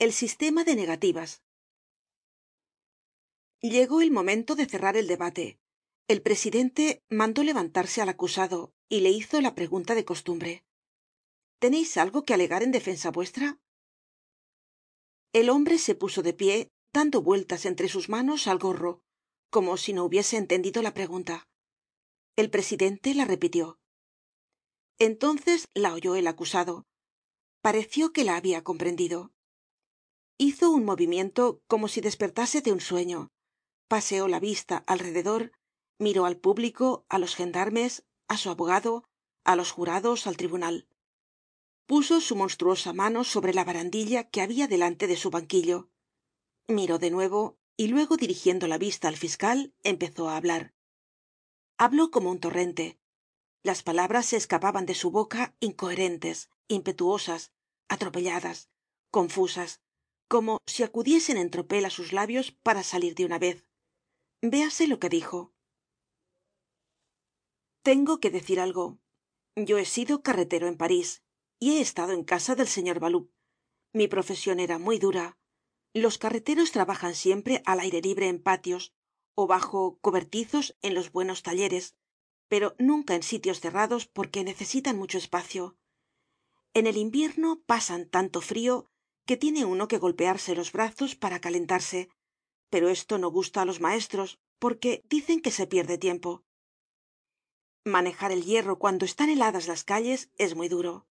el sistema de negativas. Llegó el momento de cerrar el debate. El presidente mandó levantarse al acusado y le hizo la pregunta de costumbre. Teneis algo que alegar en defensa vuestra el hombre se puso de pie dando vueltas entre sus manos al gorro como si no hubiese entendido la pregunta. El presidente la repitió. Entonces la oyó el acusado. Pareció que la habia comprendido. Hizo un movimiento como si despertase de un sueño. Paseó la vista alrededor miró al público á los gendarmes á su abogado á los jurados al tribunal. Puso su monstruosa mano sobre la barandilla que habia delante de su banquillo. Miró de nuevo y luego dirigiendo la vista al fiscal empezó á hablar. Habló como un torrente. Las palabras se escapaban de su boca incoherentes impetuosas atropelladas confusas como si acudiesen en tropel á sus labios para salir de una vez. Véase lo que dijo. Tengo que decir algo. Yo he sido carretero en parís y he estado en casa del señor baloup. Mi profesion era muy dura los carreteros trabajan siempre al aire libre en patios ó bajo cobertizos en los buenos talleres pero nunca en sitios cerrados porque necesitan mucho espacio. En el invierno pasan tanto frio que tiene uno que golpearse los brazos para calentarse pero esto no gusta á los maestros porque dicen que se pierde tiempo. Manejar el hierro cuando están heladas las calles es muy duro.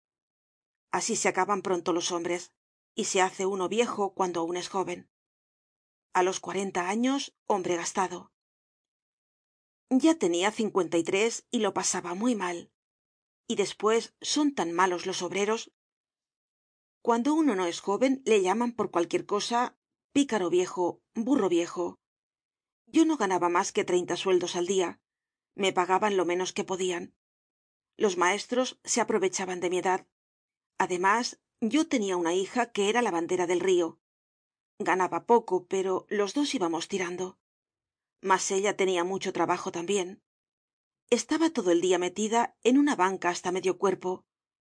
Así se acaban pronto los hombres y se hace uno viejo cuando aun es joven. A los cuarenta años hombre gastado. Ya tenia cincuenta y tres y lo pasaba muy mal. Y despues son tan malos los obreros. Cuando uno no es joven le llaman por cualquier cosa picaro viejo burro viejo. Yo no ganaba mas que treinta sueldos al dia me pagaban lo menos que podian los maestros se aprovechaban de mi edad. Además yo tenia una hija que era la bandera del rio ganaba poco pero los dos íbamos tirando. Mas ella tenia mucho trabajo tambien estaba todo el dia metida en una banca hasta medio cuerpo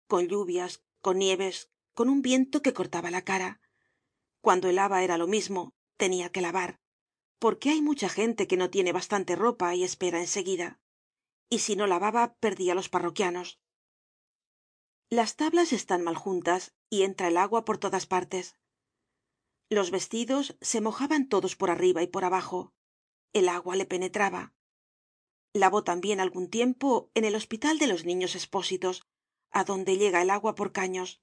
con lluvias con nieves con un viento que cortaba la cara. Cuando helaba era lo mismo tenia que lavar porque hay mucha gente que no tiene bastante ropa y espera en seguida y si no lavaba perdia los parroquianos. Las tablas están mal juntas y entra el agua por todas partes. Los vestidos se mojaban todos por arriba y por abajo. El agua le penetraba. Lavó tambien algun tiempo en el hospital de los niños espósitos adonde llega el agua por caños.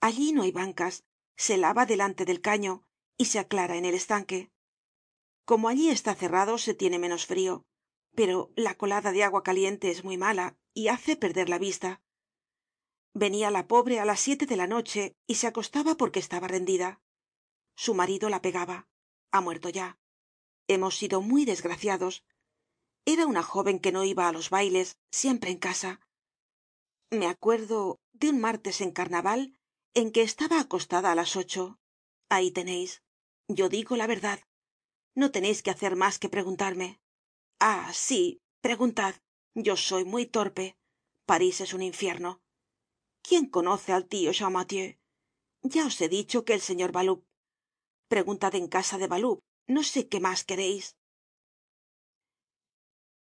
Allí no hay bancas se lava delante del caño y se aclara en el estanque. Como allí está cerrado se tiene menos frio pero la colada de agua caliente es muy mala y hace perder la vista venia la pobre á las siete de la noche y se acostaba porque estaba rendida. Su marido la pegaba. Ha muerto ya. Hemos sido muy desgraciados. Era una jóven que no iba á los bailes siempre en casa. Me acuerdo de un martes en carnaval en que estaba acostada á las ocho. Ahí teneis yo digo la verdad. No teneis que hacer mas que preguntarme. Ah sí preguntad. Yo soy muy torpe. París es un infierno quién conoce al tio champmathieu ya os he dicho que el señor baloup preguntad en casa de baloup no sé qué mas quereis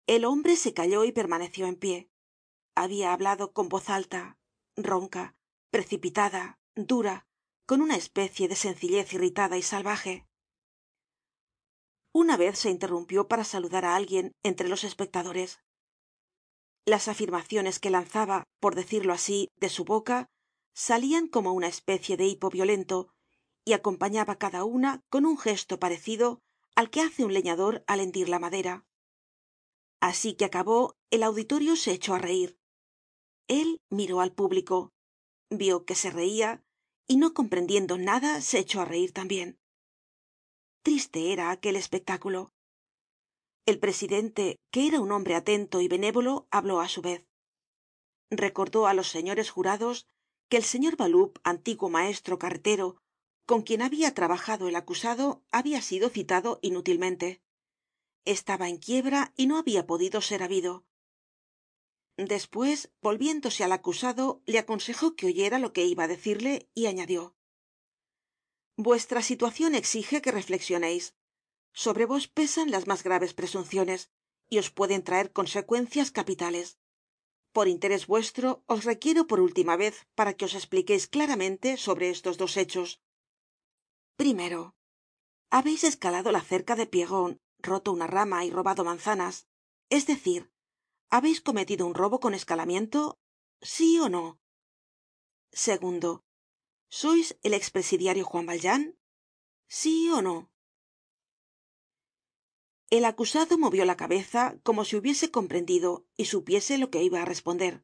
el hombre se calló y permaneció en pie. Habia hablado con voz alta ronca precipitada dura con una especie de sencillez irritada y salvaje. Una vez se interrumpió para saludar á alguien entre los espectadores las afirmaciones que lanzaba por decirlo así de su boca salian como una especie de hipo violento y acompañaba cada una con un gesto parecido al que hace un leñador al hendir la madera. Así que acabó el auditorio se echó á reir él miró al público vio que se reia y no comprendiendo nada se echó á reir tambien triste era aquel espectáculo el presidente que era un hombre atento y benévolo habló á su vez. Recordó á los señores jurados que el señor baloup antiguo maestro carretero con quien habia trabajado el acusado habia sido citado inútilmente. Estaba en quiebra y no había podido ser habido. Después volviéndose al acusado le aconsejó que oyera lo que iba á decirle y añadió vuestra situacion exige que reflexioneis sobre vos pesan las mas graves presunciones y os pueden traer consecuencias capitales. Por interés vuestro os requiero por última vez para que os espliqueis claramente sobre estos dos hechos. Primero habeis escalado la cerca de pierron roto una rama y robado manzanas. Es decir habeis cometido un robo con escalamiento sí ó no segundo sois el ex presidiario juan valjean sí ó no el acusado movió la cabeza como si hubiese comprendido y supiese lo que iba á responder.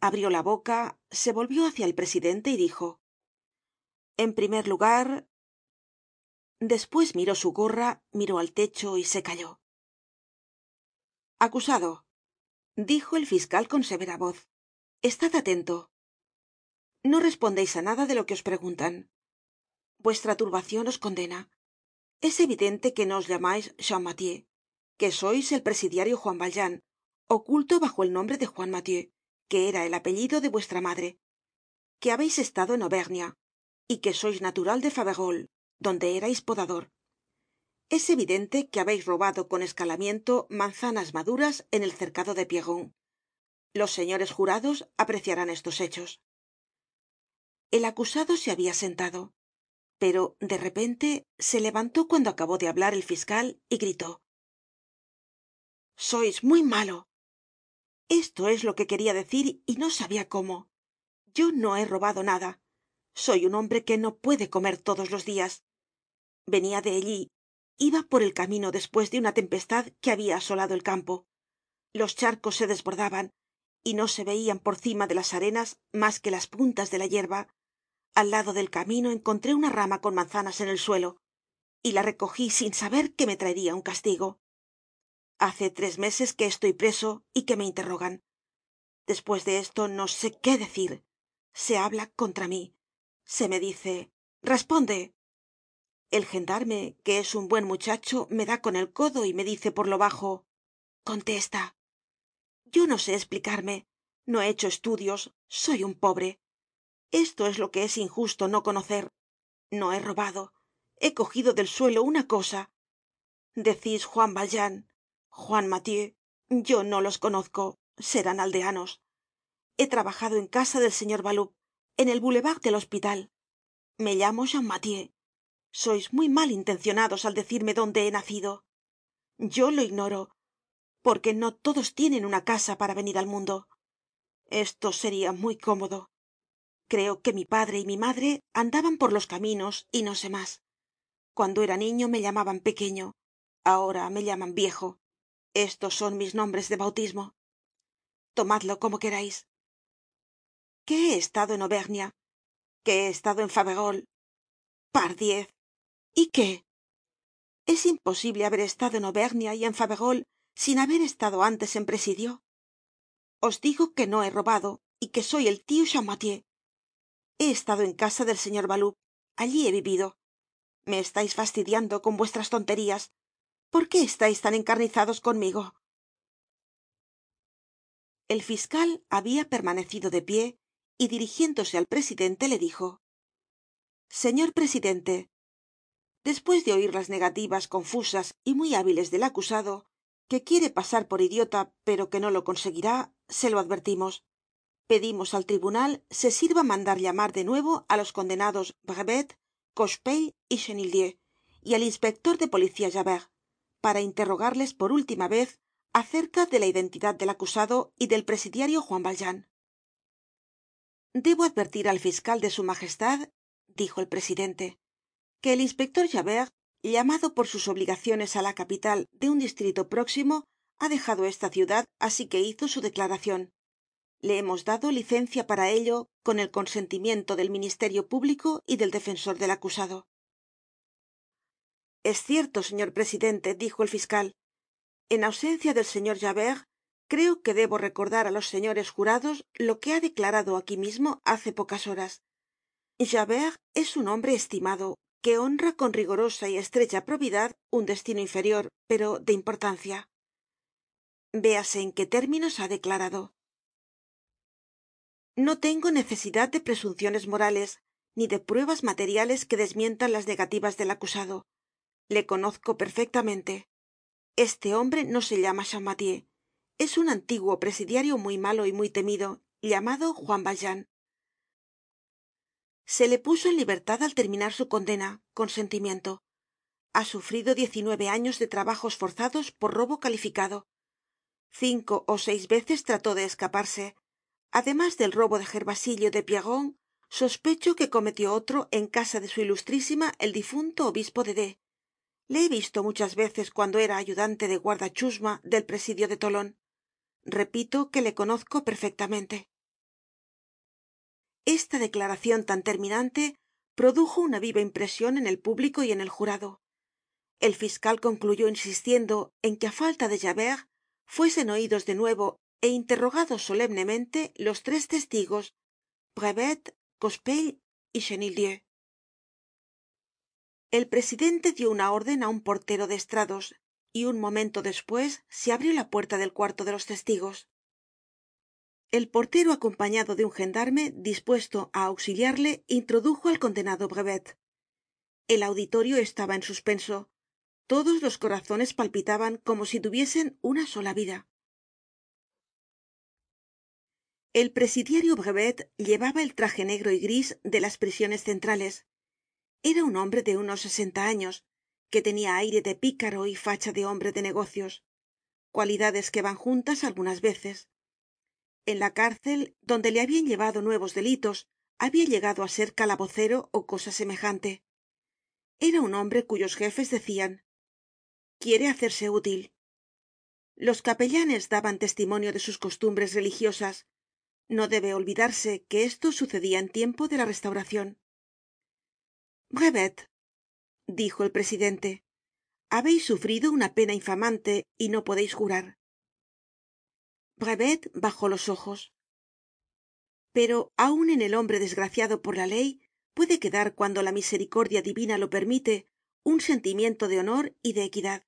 Abrió la boca se volvió hácia el presidente y dijo en primer lugar despues miró su gorra miró al techo y se calló. Acusado dijo el fiscal con severa voz estad atento. No respondeis á nada de lo que os preguntan. Vuestra turbacion os condena es evidente que no os llamais champmathieu que sois el presidiario juan valjean oculto bajo el nombre de juan mathieu que era el apellido de vuestra madre que habeis estado en auvernia y que sois natural de faverolles donde erais podador. Es evidente que habeis robado con escalamiento manzanas maduras en el cercado de pierron. Los señores jurados apreciarán estos hechos. El acusado se habia sentado pero de repente se levantó cuando acabó de hablar el fiscal y gritó. Sois muy malo esto es lo que queria decir y no sabia cómo. Yo no he robado nada. Soy un hombre que no puede comer todos los dias venia de allí. Iba por el camino despues de una tempestad que habia asolado el campo. Los charcos se desbordaban y no se veian por cima de las arenas mas que las puntas de la yerba al lado del camino encontré una rama con manzanas en el suelo y la recogí sin saber que me traería un castigo. Hace tres meses que estoy preso y que me interrogan. Despues de esto no sé qué decir. Se habla contra mí. Se me dice responde el gendarme que es un buen muchacho me da con el codo y me dice por lo bajo contesta yo no sé esplicarme no he hecho estudios. Soy un pobre esto es lo que es injusto no conocer. No he robado. He cogido del suelo una cosa. Decís juan valjean juan mathieu yo no los conozco serán aldeanos. He trabajado en casa del señor baloup en el boulevard del hospital. Me llamo champmathieu sois muy mal intencionados al decirme dónde he nacido. Yo lo ignoro porque no todos tienen una casa para venir al mundo. Esto seria muy cómodo creo que mi padre y mi madre andaban por los caminos y no sé mas cuando era niño me llamaban pequeño ahora me llaman viejo. Estos son mis nombres de bautismo. Tomadlo como querais que he estado en auvernia que he estado en faverolles pardiez y qué es imposible haber estado en auvernia y en faverolles sin haber estado antes en presidio os digo que no he robado y que soy el tio he estado en casa del señor baloup allí he vivido. Me estais fastidiando con vuestras tonterías. Por qué estais tan encarnizados conmigo el fiscal habia permanecido de pie y dirigiéndose al presidente le dijo señor presidente despues de oir las negativas confusas y muy hábiles del acusado que quiere pasar por idiota pero que no lo conseguirá se lo advertimos pedimos al tribunal se sirva mandar llamar de nuevo á los condenados brevet cochepaille y chenildieu y al inspector de policía javert para interrogarles por última vez acerca de la identidad del acusado y del presidiario juan valjean. Debo advertir al fiscal de su majestad dijo el presidente que el inspector javert llamado por sus obligaciones á la capital de un distrito próximo ha dejado esta ciudad así que hizo su declaracion le hemos dado licencia para ello con el consentimiento del ministerio público y del defensor del acusado. Es cierto señor presidente dijo el fiscal. En ausencia del señor javert creo que debo recordar á los señores jurados lo que ha declarado aquí mismo hace pocas horas. Javert es un hombre estimado que honra con rigorosa y estrecha probidad un destino inferior pero de importancia. Véase en qué términos ha declarado no tengo necesidad de presunciones morales ni de pruebas materiales que desmientan las negativas del acusado. Le conozco perfectamente. Este hombre no se llama champmathieu. Es un antiguo presidiario muy malo y muy temido llamado juan valjean. Se le puso en libertad al terminar su condena con sentimiento. Ha sufrido diez y nueve años de trabajos forzados por robo calificado. Cinco ó seis veces trató de escaparse además del robo de gervasillo de pierron sospecho que cometió otro en casa de su ilustrísima el difunto obispo de d le he visto muchas veces cuando era ayudante de guarda chusma del presidio de tolon repito que le conozco perfectamente. Esta declaracion tan terminante produjo una viva impresion en el público y en el jurado. El fiscal concluyó insistiendo en que á falta de javert fuesen oidos de nuevo é interrogados solemnemente los tres testigos brevet cochepaille y chenildieu. El presidente dio una orden á un portero de estrados y un momento despues se abrió la puerta del cuarto de los testigos. El portero acompañado de un gendarme dispuesto á auxiliarle introdujo al condenado brevet. El auditorio estaba en suspenso. Todos los corazones palpitaban como si tuviesen una sola vida el presidiario brevet llevaba el traje negro y gris de las prisiones centrales. Era un hombre de unos sesenta años que tenia aire de picaro y facha de hombre de negocios. Cualidades que van juntas algunas veces. En la cárcel donde le habian llevado nuevos delitos habia llegado á ser calabocero ó cosa semejante. Era un hombre cuyos jefes decian quiere hacerse útil los capellanes daban testimonio de sus costumbres religiosas no debe olvidarse que esto sucedia en tiempo de la restauracion brevet dijo el presidente habeis sufrido una pena infamante y no podeis jurar brevet bajó los ojos. Pero aun en el hombre desgraciado por la ley puede quedar cuando la misericordia divina lo permite un sentimiento de honor y de equidad.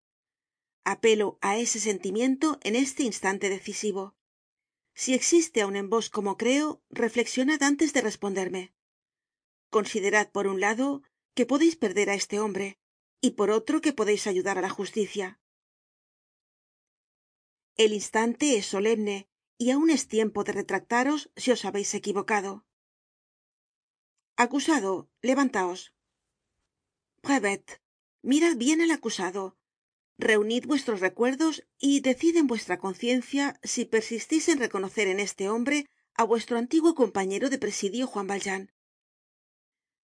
Apelo á ese sentimiento en este instante decisivo si existe aun en vos como creo reflexionad antes de responderme. Considerad por un lado que podeis perder á este hombre y por otro que podeis ayudar á la justicia. El instante es solemne y aun es tiempo de retractaros si os habeis equivocado. Acusado levantaos. Brevet mirad bien al acusado reunid vuestros recuerdos y decid en vuestra conciencia si persistis en reconocer en este hombre á vuestro antiguo compañero de presidio juan valjean.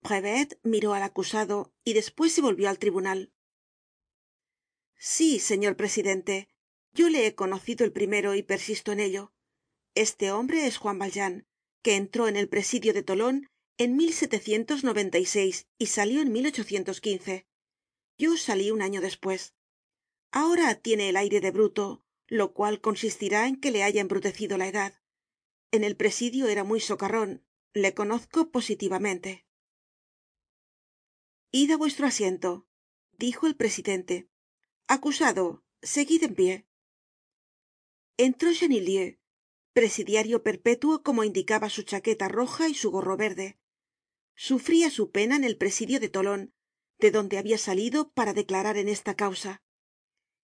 Brevet miró al acusado y despues se volvió al tribunal. Sí señor presidente yo le he conocido el primero y persisto en ello. Este hombre es juan valjean que entró en el presidio de tolon en y salió en yo salí un año despues ahora tiene el aire de bruto lo cual consistirá en que le haya embrutecido la edad. En el presidio era muy socarron le conozco positivamente. Id á vuestro asiento dijo el presidente. Acusado seguid en pie. Entró chenildieu presidiario perpétuo como indicaba su chaqueta roja y su gorro verde. Sufría su pena en el presidio de tolon de donde habia salido para declarar en esta causa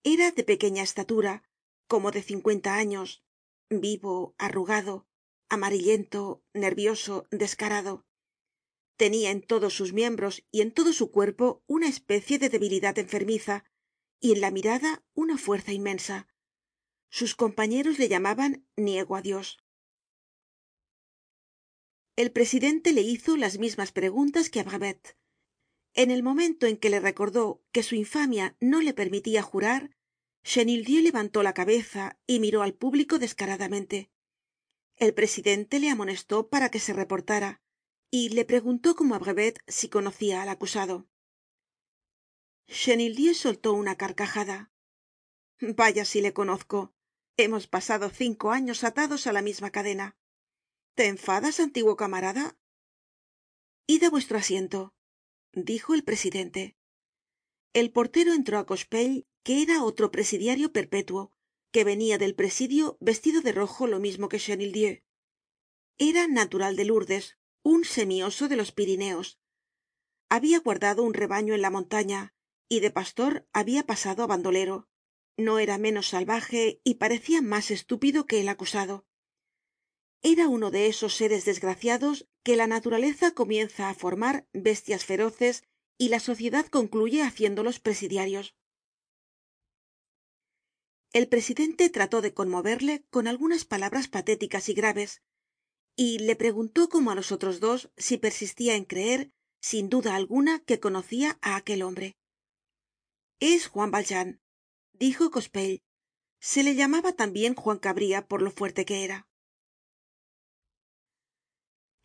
era de pequeña estatura como de cincuenta años vivo arrugado amarillento nervioso descarado. Tenia en todos sus miembros y en todo su cuerpo una especie de debilidad enfermiza y en la mirada una fuerza inmensa. Sus compañeros le llamaban niego á dios el presidente le hizo las mismas preguntas que en el momento en que le recordó que su infamia no le permitia jurar chenildieu levantó la cabeza y miró al público descaradamente. El presidente le amonestó para que se reportara y le preguntó como á brevet si conocia al acusado. Chenildieu soltó una carcajada. Vaya si le conozco. Hemos pasado cinco años atados á la misma cadena. Te enfadas antiguo camarada id á vuestro asiento dijo el presidente. El portero entró á cochepaille que era otro presidiario perpétuo que venia del presidio vestido de rojo lo mismo que chenildieu. Era natural de lourdes un semi oso de los pirineos. Habia guardado un rebaño en la montaña y de pastor habia pasado á bandolero. No era menos salvaje y parecia mas estúpido que el acusado era uno de esos seres desgraciados que la naturaleza comienza á formar bestias feroces y la sociedad concluye haciéndolos presidiarios. El presidente trató de conmoverle con algunas palabras patéticas y graves y le preguntó como á los otros dos si persistia en creer sin duda alguna que conocia á aquel hombre. Es juan valjean dijo cochepaille se le llamaba tambien juan cabria por lo fuerte que era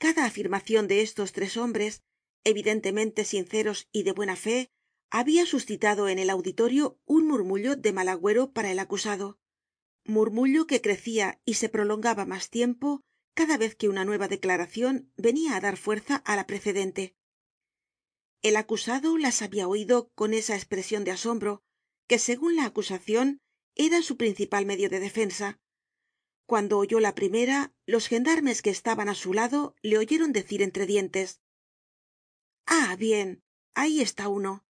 cada afirmacion de estos tres hombres evidentemente sinceros y de buena fe habia suscitado en el auditorio un murmullo de mal agüero para el acusado. Murmullo que crecia y se prolongaba mas tiempo cada vez que una nueva declaracion venia á dar fuerza á la precedente. El acusado las habia oido con esa espresion de asombro que segun la acusacion era su principal medio de defensa cuando oyó la primera los gendarmes que estaban á su lado le oyeron decir entre dientes ah bien ahí está uno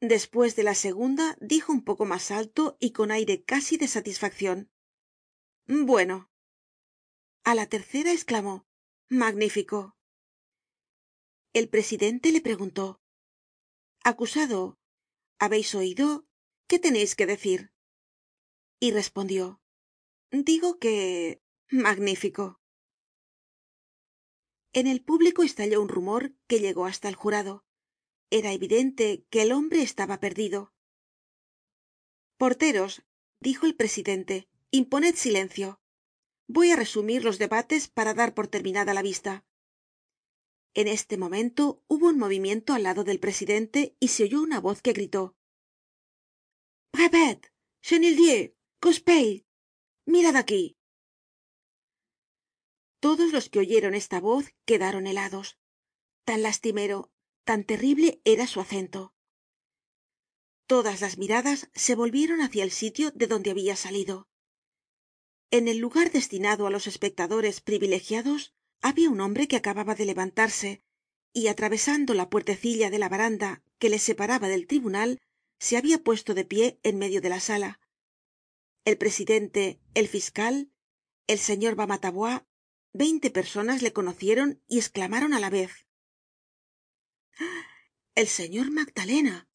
despues de la segunda dijo un poco mas alto y con aire casi de satisfaccion bueno a la tercera esclamó magnífico el presidente le preguntó acusado habeis oido qué teneis que decir y respondió digo que magnífico. En el público estalló un rumor que llegó hasta el jurado. Era evidente que el hombre estaba perdido. Porteros dijo el presidente imponed silencio. Voy á resumir los debates para dar por terminada la vista en este momento hubo un movimiento al lado del presidente y se oyó una voz que gritó mirad aquí. Todos los que oyeron esta voz quedaron helados. Tan lastimero tan terrible era su acento. Todas las miradas se volvieron hácia el sitio de donde habia salido. En el lugar destinado á los espectadores privilegiados habia un hombre que acababa de levantarse y atravesando la puertecilla de la baranda que le separaba del tribunal se habia puesto de pie en medio de la sala el presidente el fiscal el señor bamatabois veinte personas le conocieron y esclamaron á la vez el señor magdalena